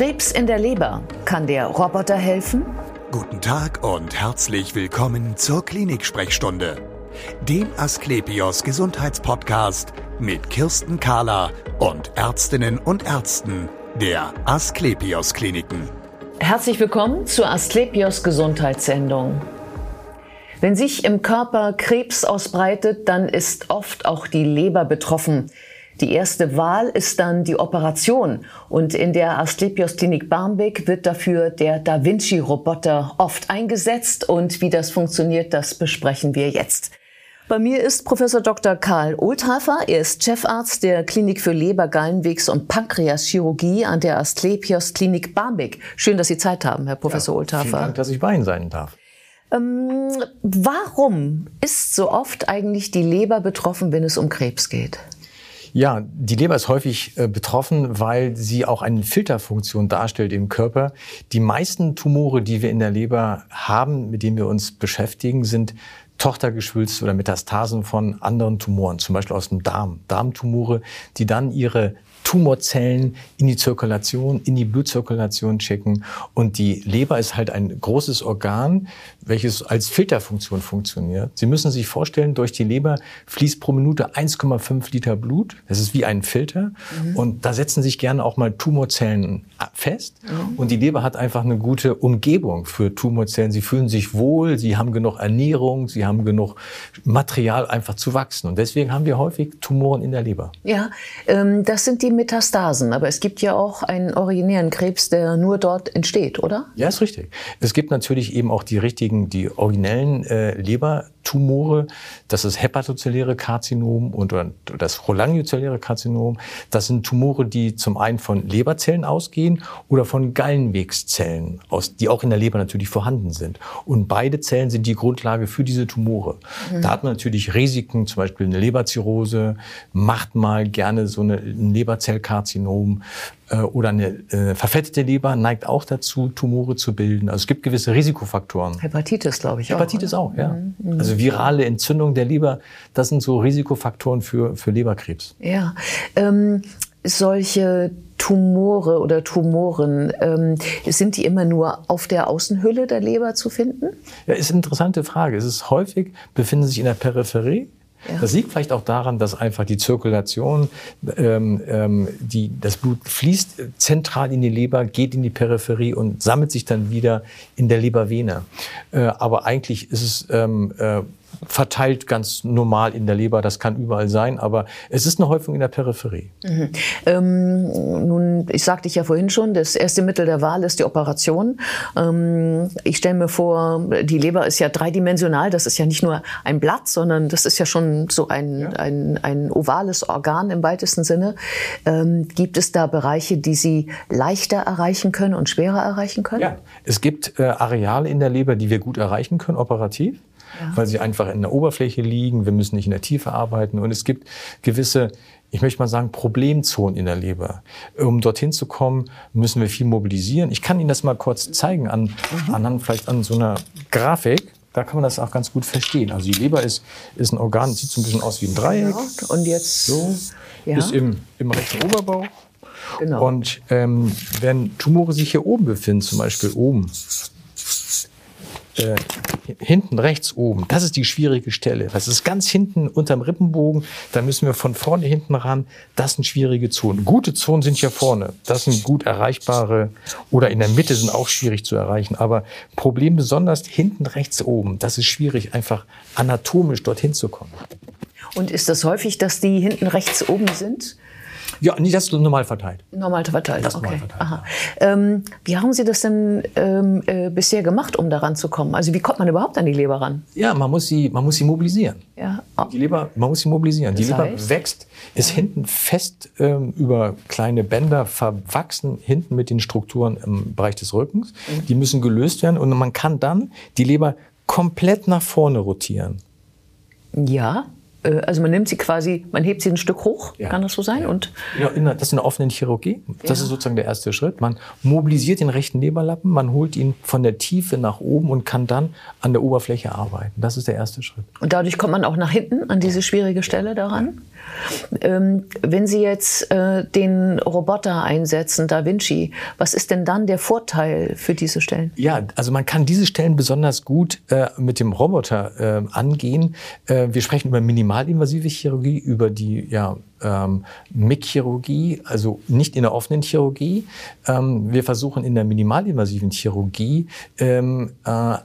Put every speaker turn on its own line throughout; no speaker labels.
Krebs in der Leber. Kann der Roboter helfen?
Guten Tag und herzlich willkommen zur Klinik-Sprechstunde, dem Asklepios Gesundheitspodcast mit Kirsten Kahler und Ärztinnen und Ärzten der Asklepios Kliniken.
Herzlich willkommen zur Asklepios Gesundheitssendung. Wenn sich im Körper Krebs ausbreitet, dann ist oft auch die Leber betroffen. Die erste Wahl ist dann die Operation und in der Asklepios Klinik Barmbek wird dafür der Da Vinci Roboter oft eingesetzt und wie das funktioniert, das besprechen wir jetzt. Bei mir ist Professor Dr. Karl Oldhafer. Er ist Chefarzt der Klinik für Leber, Gallenwegs- und Pankreaschirurgie an der Asklepios Klinik Barmbek. Schön, dass Sie Zeit haben, Herr Professor ja, Oldhafer.
Vielen Dank, dass ich bei Ihnen sein darf.
Ähm, warum ist so oft eigentlich die Leber betroffen, wenn es um Krebs geht?
Ja, die Leber ist häufig äh, betroffen, weil sie auch eine Filterfunktion darstellt im Körper. Die meisten Tumore, die wir in der Leber haben, mit denen wir uns beschäftigen, sind Tochtergeschwülste oder Metastasen von anderen Tumoren, zum Beispiel aus dem Darm. Darmtumore, die dann ihre Tumorzellen in die Zirkulation, in die Blutzirkulation checken. Und die Leber ist halt ein großes Organ, welches als Filterfunktion funktioniert. Sie müssen sich vorstellen, durch die Leber fließt pro Minute 1,5 Liter Blut. Das ist wie ein Filter. Mhm. Und da setzen sich gerne auch mal Tumorzellen fest. Mhm. Und die Leber hat einfach eine gute Umgebung für Tumorzellen. Sie fühlen sich wohl, sie haben genug Ernährung, sie haben genug Material einfach zu wachsen. Und deswegen haben wir häufig Tumoren in der Leber.
Ja, ähm, das sind die Metastasen. Aber es gibt ja auch einen originären Krebs, der nur dort entsteht, oder?
Ja, ist richtig. Es gibt natürlich eben auch die richtigen, die originellen äh, Lebertumore. Das ist hepatozelläre Karzinom und das cholangiozelläre Karzinom. Das sind Tumore, die zum einen von Leberzellen ausgehen oder von Gallenwegszellen, aus, die auch in der Leber natürlich vorhanden sind. Und beide Zellen sind die Grundlage für diese Tumore. Mhm. Da hat man natürlich Risiken, zum Beispiel eine Leberzirrhose, macht mal gerne so eine Leber Leberzellkarzinom äh, oder eine äh, verfettete Leber neigt auch dazu, Tumore zu bilden. Also es gibt gewisse Risikofaktoren.
Hepatitis, glaube ich.
Hepatitis auch, auch ja. Mhm. Also virale Entzündung der Leber, das sind so Risikofaktoren für, für Leberkrebs.
Ja. Ähm, solche Tumore oder Tumoren, ähm, sind die immer nur auf der Außenhülle der Leber zu finden?
Ja, ist eine interessante Frage. Es ist häufig, befinden sich in der Peripherie ja. Das liegt vielleicht auch daran, dass einfach die Zirkulation, ähm, ähm, die, das Blut fließt zentral in die Leber, geht in die Peripherie und sammelt sich dann wieder in der Lebervene. Äh, aber eigentlich ist es ähm, äh, verteilt ganz normal in der Leber. Das kann überall sein, aber es ist eine Häufung in der Peripherie. Mhm.
Ähm, nun, ich sagte ich ja vorhin schon, das erste Mittel der Wahl ist die Operation. Ähm, ich stelle mir vor, die Leber ist ja dreidimensional. Das ist ja nicht nur ein Blatt, sondern das ist ja schon so ein, ja. ein, ein ovales Organ im weitesten Sinne. Ähm, gibt es da Bereiche, die Sie leichter erreichen können und schwerer erreichen können?
Ja, es gibt äh, Areale in der Leber, die wir gut erreichen können, operativ ja. weil sie einfach in der Oberfläche liegen. Wir müssen nicht in der Tiefe arbeiten. Und es gibt gewisse, ich möchte mal sagen, Problemzonen in der Leber. Um dorthin zu kommen, müssen wir viel mobilisieren. Ich kann Ihnen das mal kurz zeigen an, mhm. anhand vielleicht an so einer Grafik. Da kann man das auch ganz gut verstehen. Also die Leber ist, ist ein Organ, sieht so ein bisschen aus wie ein Dreieck. Genau.
Und jetzt
so ja. ist im, im rechten Oberbauch. Genau. Und ähm, wenn Tumore sich hier oben befinden, zum Beispiel oben, äh, hinten rechts oben, das ist die schwierige Stelle. Das ist ganz hinten unterm Rippenbogen. Da müssen wir von vorne hinten ran. Das sind schwierige Zonen. Gute Zonen sind hier vorne. Das sind gut erreichbare oder in der Mitte sind auch schwierig zu erreichen. Aber Problem besonders hinten rechts oben. Das ist schwierig, einfach anatomisch dorthin zu kommen.
Und ist das häufig, dass die hinten rechts oben sind?
Ja, nee, das ist normal verteilt.
Normal verteilt, das okay. Normal verteilt, Aha. Ja. Ähm, wie haben Sie das denn ähm, äh, bisher gemacht, um daran zu kommen? Also wie kommt man überhaupt an die Leber ran?
Ja, man muss sie, man muss sie mobilisieren. Ja. Die Leber, man muss sie mobilisieren. Das die Leber heißt? wächst, ist ja. hinten fest ähm, über kleine Bänder verwachsen, hinten mit den Strukturen im Bereich des Rückens. Mhm. Die müssen gelöst werden und man kann dann die Leber komplett nach vorne rotieren.
Ja. Äh, also man nimmt sie quasi, man hebt sie ein Stück hoch, ja. kann das so sein?
Ja. Und ja, das ist eine offene Chirurgie. Das ja. ist sozusagen der erste Schritt. Man mobilisiert den rechten Leberlappen, man holt ihn von der Tiefe nach oben und kann dann an der Oberfläche arbeiten. Das ist der erste Schritt.
Und dadurch kommt man auch nach hinten an diese schwierige Stelle daran? Ähm, wenn Sie jetzt äh, den Roboter einsetzen, Da Vinci, was ist denn dann der Vorteil für diese Stellen?
Ja, also man kann diese Stellen besonders gut äh, mit dem Roboter äh, angehen. Äh, wir sprechen über minimalinvasive Chirurgie, über die ja, ähm, MIG-Chirurgie, also nicht in der offenen Chirurgie. Ähm, wir versuchen in der minimalinvasiven Chirurgie ähm, äh,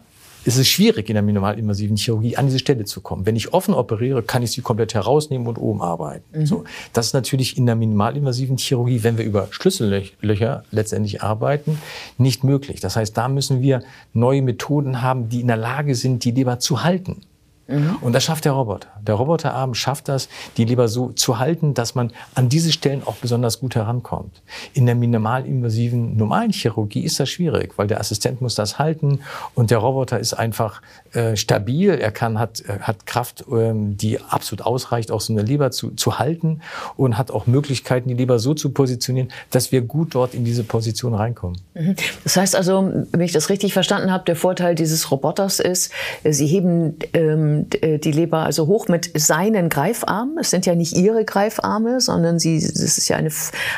es ist schwierig in der minimalinvasiven Chirurgie an diese Stelle zu kommen. Wenn ich offen operiere, kann ich sie komplett herausnehmen und oben arbeiten. Mhm. So, das ist natürlich in der minimalinvasiven Chirurgie, wenn wir über Schlüssellöcher letztendlich arbeiten, nicht möglich. Das heißt, da müssen wir neue Methoden haben, die in der Lage sind, die Leber zu halten. Mhm. Und das schafft der Roboter. Der Roboterarm schafft das, die Leber so zu halten, dass man an diese Stellen auch besonders gut herankommt. In der minimalinvasiven normalen Chirurgie ist das schwierig, weil der Assistent muss das halten und der Roboter ist einfach äh, stabil. Er kann, hat, äh, hat Kraft, ähm, die absolut ausreicht, auch so eine Leber zu, zu halten und hat auch Möglichkeiten, die Leber so zu positionieren, dass wir gut dort in diese Position reinkommen.
Mhm. Das heißt also, wenn ich das richtig verstanden habe, der Vorteil dieses Roboters ist, Sie heben ähm, äh, die Leber also hoch mit seinen Greifarmen. Es sind ja nicht ihre Greifarme, sondern sie, das ist ja eine,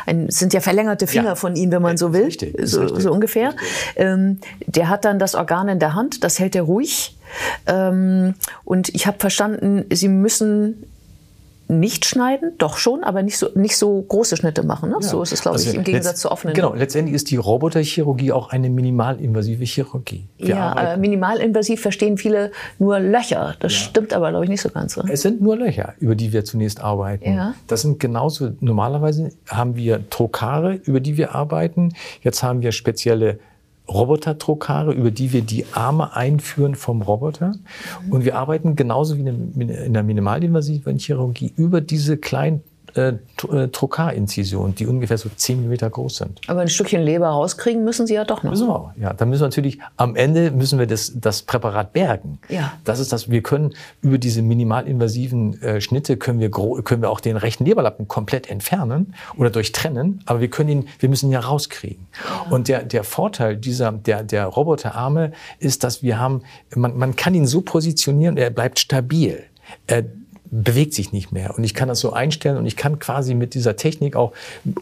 ein, sind ja verlängerte Finger ja. von ihm, wenn man so will, richtig, so, so, ungefähr. Ähm, der hat dann das Organ in der Hand, das hält er ruhig. Ähm, und ich habe verstanden, sie müssen nicht schneiden, doch schon, aber nicht so, nicht so große Schnitte machen. Ne? Ja. So ist es, glaube also ich, im Gegensatz zur offenen.
Genau, letztendlich ist die Roboterchirurgie auch eine minimalinvasive Chirurgie.
Wir ja, äh, minimalinvasiv verstehen viele nur Löcher. Das ja. stimmt aber, glaube ich, nicht so ganz.
So. Es sind nur Löcher, über die wir zunächst arbeiten. Ja. Das sind genauso, normalerweise haben wir Trokare, über die wir arbeiten. Jetzt haben wir spezielle Roboter-Trokare, über die wir die Arme einführen vom Roboter. Und wir arbeiten genauso wie in der minimalinvasiven Chirurgie über diese kleinen äh, äh, Trokarinzisionen, die ungefähr so 10 Millimeter groß sind.
Aber ein Stückchen Leber rauskriegen müssen Sie ja doch noch.
Müssen wir, ja. Dann müssen wir natürlich, am Ende müssen wir das, das Präparat bergen. Ja. Das ist das, wir können über diese minimalinvasiven äh, Schnitte können wir, können wir auch den rechten Leberlappen komplett entfernen oder durchtrennen, aber wir können ihn, wir müssen ihn ja rauskriegen. Ja. Und der, der Vorteil dieser, der, der Roboterarme ist, dass wir haben, man, man kann ihn so positionieren, er bleibt stabil. Er, bewegt sich nicht mehr. Und ich kann das so einstellen und ich kann quasi mit dieser Technik auch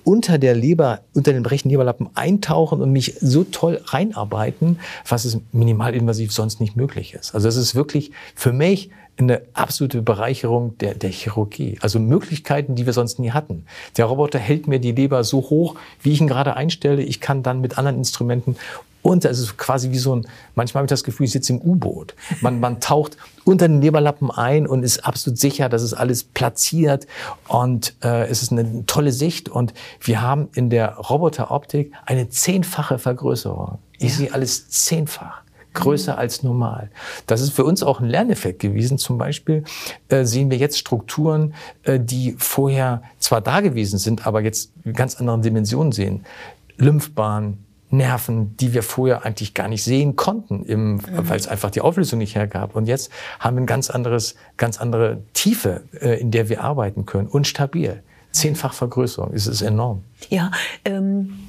unter der Leber, unter den rechten Leberlappen eintauchen und mich so toll reinarbeiten, was es minimalinvasiv sonst nicht möglich ist. Also es ist wirklich für mich eine absolute Bereicherung der, der Chirurgie. Also Möglichkeiten, die wir sonst nie hatten. Der Roboter hält mir die Leber so hoch, wie ich ihn gerade einstelle. Ich kann dann mit anderen Instrumenten und es ist quasi wie so ein, manchmal habe ich das Gefühl, ich sitze im U-Boot. Man, man taucht unter den Leberlappen ein und ist absolut sicher, dass es alles platziert und äh, es ist eine tolle Sicht. Und wir haben in der Roboteroptik eine zehnfache Vergrößerung. Ich ja. sehe alles zehnfach größer mhm. als normal. Das ist für uns auch ein Lerneffekt gewesen. Zum Beispiel äh, sehen wir jetzt Strukturen, äh, die vorher zwar da gewesen sind, aber jetzt ganz anderen Dimensionen sehen. Lymphbahn, Nerven, die wir vorher eigentlich gar nicht sehen konnten, mhm. weil es einfach die Auflösung nicht hergab. Und jetzt haben wir ein ganz anderes, ganz andere Tiefe, äh, in der wir arbeiten können und stabil. Zehnfach Vergrößerung, es ist enorm.
Ja, ähm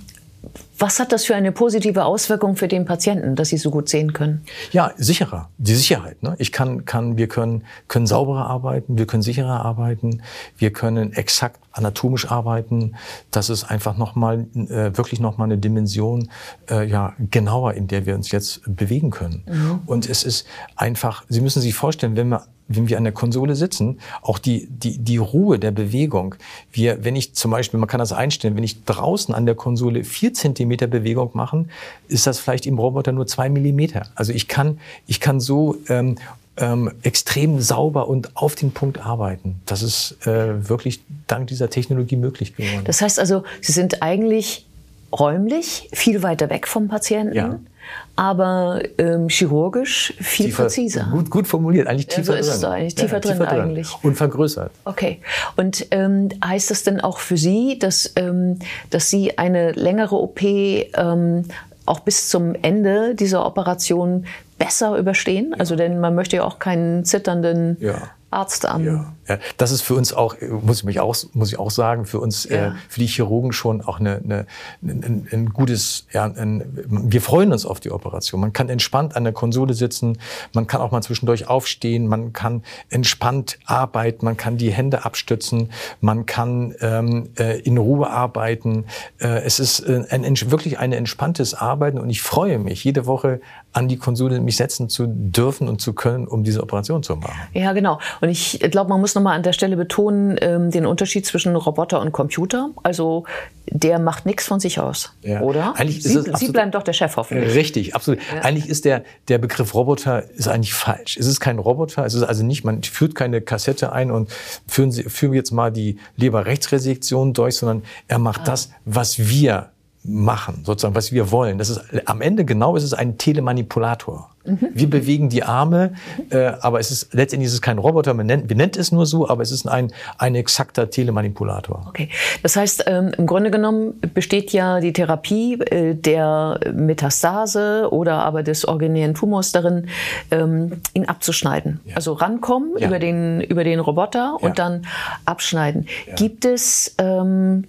was hat das für eine positive Auswirkung für den Patienten, dass sie so gut sehen können?
Ja, sicherer. Die Sicherheit. Ne? Ich kann, kann, wir können, können sauberer arbeiten, wir können sicherer arbeiten, wir können exakt anatomisch arbeiten. Das ist einfach nochmal, äh, wirklich nochmal eine Dimension, äh, ja, genauer, in der wir uns jetzt bewegen können. Mhm. Und es ist einfach, Sie müssen sich vorstellen, wenn wir wenn wir an der Konsole sitzen, auch die, die, die Ruhe der Bewegung. Wir, wenn ich zum Beispiel, man kann das einstellen, wenn ich draußen an der Konsole vier Zentimeter Bewegung machen, ist das vielleicht im Roboter nur zwei Millimeter. Also ich kann, ich kann so ähm, ähm, extrem sauber und auf den Punkt arbeiten. Das ist äh, wirklich dank dieser Technologie möglich geworden.
Das heißt also, Sie sind eigentlich räumlich viel weiter weg vom Patienten. Ja aber ähm, chirurgisch viel tiefer, präziser.
Gut, gut formuliert, eigentlich tiefer
ja, so ist drin. Eigentlich, tiefer, ja, drin, tiefer drin eigentlich.
Und vergrößert.
Okay. Und ähm, heißt das denn auch für Sie, dass, ähm, dass Sie eine längere OP ähm, auch bis zum Ende dieser Operation besser überstehen? Ja. Also denn man möchte ja auch keinen zitternden ja. Arzt am
Das ist für uns auch, muss ich mich auch, muss ich auch sagen, für uns, ja. äh, für die Chirurgen schon auch eine, eine, ein, ein gutes, ja, ein, wir freuen uns auf die Operation. Man kann entspannt an der Konsole sitzen, man kann auch mal zwischendurch aufstehen, man kann entspannt arbeiten, man kann die Hände abstützen, man kann ähm, äh, in Ruhe arbeiten. Äh, es ist äh, ein, wirklich ein entspanntes Arbeiten und ich freue mich, jede Woche an die Konsole mich setzen zu dürfen und zu können, um diese Operation zu machen.
Ja, genau. Und ich glaube, man muss nochmal an der Stelle betonen, ähm, den Unterschied zwischen Roboter und Computer. Also der macht nichts von sich aus, ja. oder?
Eigentlich
Sie, Sie bleiben doch der Chef hoffentlich.
Richtig, absolut. Ja. Eigentlich ist der, der Begriff Roboter ist eigentlich falsch. Es ist kein Roboter, es ist also nicht, man führt keine Kassette ein und führen, Sie, führen jetzt mal die Leberrechtsresektion durch, sondern er macht ah. das, was wir machen, sozusagen, was wir wollen. Das ist am Ende genau ist es ein Telemanipulator. Mhm. Wir bewegen die Arme, äh, aber es ist letztendlich ist es kein Roboter. Man nennt, wir nennt es nur so, aber es ist ein ein exakter Telemanipulator.
Okay, das heißt ähm, im Grunde genommen besteht ja die Therapie äh, der Metastase oder aber des originären Tumors darin, ähm, ihn abzuschneiden. Ja. Also rankommen ja. über den über den Roboter und ja. dann abschneiden. Gibt es ähm,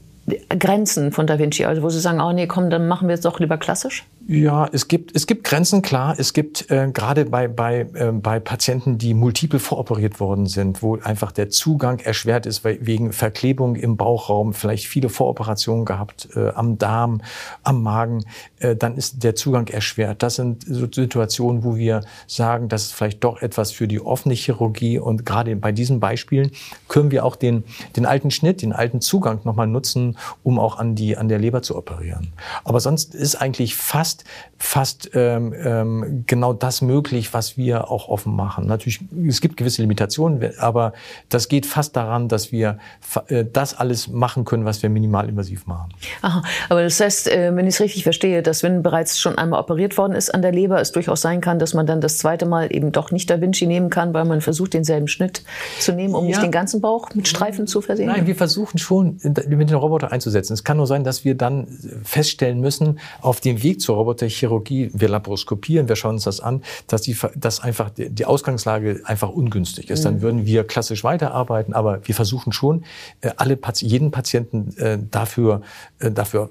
Grenzen von Da Vinci, also wo Sie sagen, oh nee, komm, dann machen wir es doch lieber klassisch?
Ja, es gibt, es gibt Grenzen, klar. Es gibt äh, gerade bei, bei, äh, bei Patienten, die multiple voroperiert worden sind, wo einfach der Zugang erschwert ist weil, wegen Verklebung im Bauchraum, vielleicht viele Voroperationen gehabt äh, am Darm, am Magen, äh, dann ist der Zugang erschwert. Das sind so Situationen, wo wir sagen, das ist vielleicht doch etwas für die offene Chirurgie und gerade bei diesen Beispielen können wir auch den, den alten Schnitt, den alten Zugang nochmal nutzen, um auch an, die, an der Leber zu operieren. Aber sonst ist eigentlich fast fast, fast ähm, ähm, genau das möglich, was wir auch offen machen. Natürlich, es gibt gewisse Limitationen, aber das geht fast daran, dass wir äh, das alles machen können, was wir minimalinvasiv machen.
Aha, aber das heißt, äh, wenn ich es richtig verstehe, dass wenn bereits schon einmal operiert worden ist an der Leber, es durchaus sein kann, dass man dann das zweite Mal eben doch nicht Da Vinci nehmen kann, weil man versucht, denselben Schnitt zu nehmen, um ja. nicht den ganzen Bauch mit Streifen zu versehen?
Nein, wir versuchen schon, mit dem Roboter einzusetzen. Es kann nur sein, dass wir dann feststellen müssen, auf dem Weg zur Roboter Roboterchirurgie, wir laparoskopieren, wir schauen uns das an, dass, die, dass einfach die Ausgangslage einfach ungünstig ist. Dann mhm. würden wir klassisch weiterarbeiten, aber wir versuchen schon, äh, alle, jeden Patienten äh, dafür, äh, dafür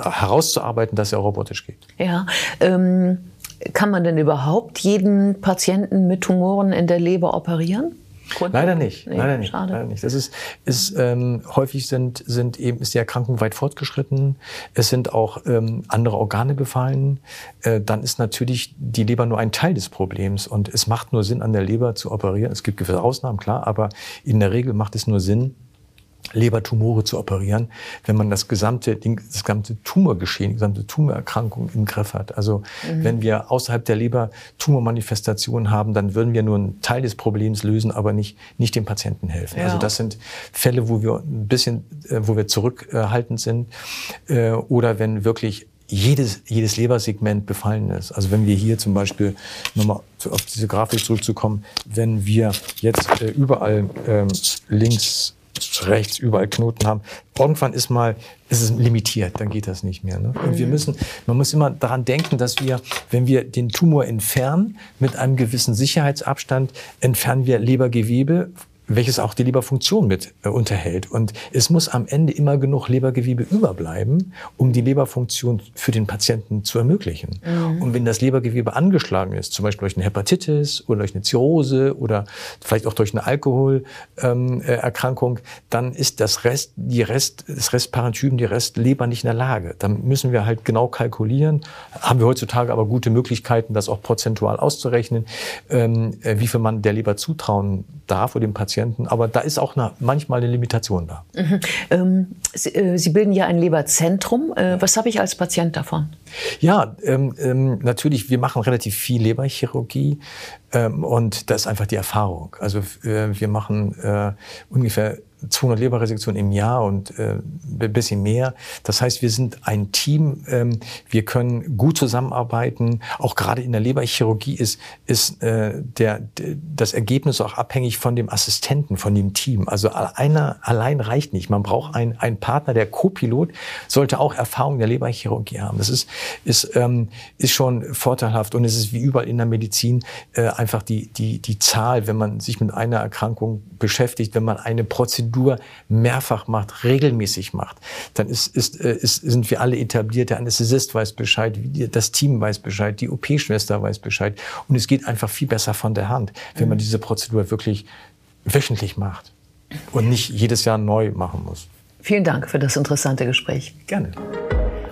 herauszuarbeiten, dass er robotisch geht.
Ja, ähm, kann man denn überhaupt jeden Patienten mit Tumoren in der Leber operieren?
Leider nicht. Nee, leider nicht. Schade. Leider nicht. Das ist, ist ähm, häufig sind, sind eben ist die Erkrankung weit fortgeschritten. Es sind auch ähm, andere Organe befallen. Äh, dann ist natürlich die Leber nur ein Teil des Problems und es macht nur Sinn, an der Leber zu operieren. Es gibt gewisse Ausnahmen, klar, aber in der Regel macht es nur Sinn, Lebertumore zu operieren, wenn man das gesamte, das gesamte Tumorgeschehen, die gesamte Tumorerkrankung im Griff hat. Also mhm. wenn wir außerhalb der Leber Tumormanifestationen haben, dann würden wir nur einen Teil des Problems lösen, aber nicht, nicht dem Patienten helfen. Ja. Also das sind Fälle, wo wir ein bisschen, äh, wo wir zurückhaltend sind äh, oder wenn wirklich jedes, jedes Lebersegment befallen ist. Also wenn wir hier zum Beispiel, nochmal auf diese Grafik zurückzukommen, wenn wir jetzt äh, überall ähm, links rechts überall Knoten haben. Irgendwann ist mal, ist es limitiert, dann geht das nicht mehr. Ne? Und wir mhm. müssen, man muss immer daran denken, dass wir, wenn wir den Tumor entfernen, mit einem gewissen Sicherheitsabstand, entfernen wir Lebergewebe welches auch die Leberfunktion mit äh, unterhält. Und es muss am Ende immer genug Lebergewebe überbleiben, um die Leberfunktion für den Patienten zu ermöglichen. Mhm. Und wenn das Lebergewebe angeschlagen ist, zum Beispiel durch eine Hepatitis oder durch eine Zirrhose oder vielleicht auch durch eine Alkoholerkrankung, äh, dann ist das Rest, die Rest, das Restparenchym, die Restleber nicht in der Lage. Dann müssen wir halt genau kalkulieren. Haben wir heutzutage aber gute Möglichkeiten, das auch prozentual auszurechnen, ähm, äh, wie viel man der Leber zutrauen darf oder dem Patienten. Aber da ist auch eine, manchmal eine Limitation da. Mhm.
Ähm, Sie, äh, Sie, bilden ja ein Leberzentrum. Äh, was habe ich als Patient davon?
Ja, ähm, ähm, natürlich, wir machen relativ viel Leberchirurgie und das ist einfach die Erfahrung. Also äh, wir machen äh, ungefähr 200 Leberresektionen im Jahr und äh, ein bisschen mehr. Das heißt, wir sind ein Team. Ähm, wir können gut zusammenarbeiten. Auch gerade in der Leberchirurgie ist, ist äh, der, das Ergebnis auch abhängig von dem Assistenten, von dem Team. Also einer allein reicht nicht. Man braucht einen, einen Partner. Der Co-Pilot sollte auch Erfahrung in der Leberchirurgie haben. Das ist, ist, ähm, ist schon vorteilhaft. Und es ist wie überall in der Medizin äh, einfach die, die, die Zahl, wenn man sich mit einer Erkrankung beschäftigt, wenn man eine Prozedur mehrfach macht, regelmäßig macht, dann ist, ist, äh, ist, sind wir alle etabliert. Der Anästhesist weiß Bescheid, das Team weiß Bescheid, die OP-Schwester weiß Bescheid. Und es geht einfach viel besser von der Hand, wenn man mhm. diese Prozedur wirklich wöchentlich macht und nicht jedes Jahr neu machen muss.
Vielen Dank für das interessante Gespräch.
Gerne.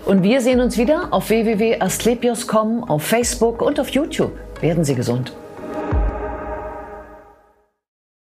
Und wir sehen uns wieder auf www.asklepios.com, auf Facebook und auf YouTube. Werden Sie gesund.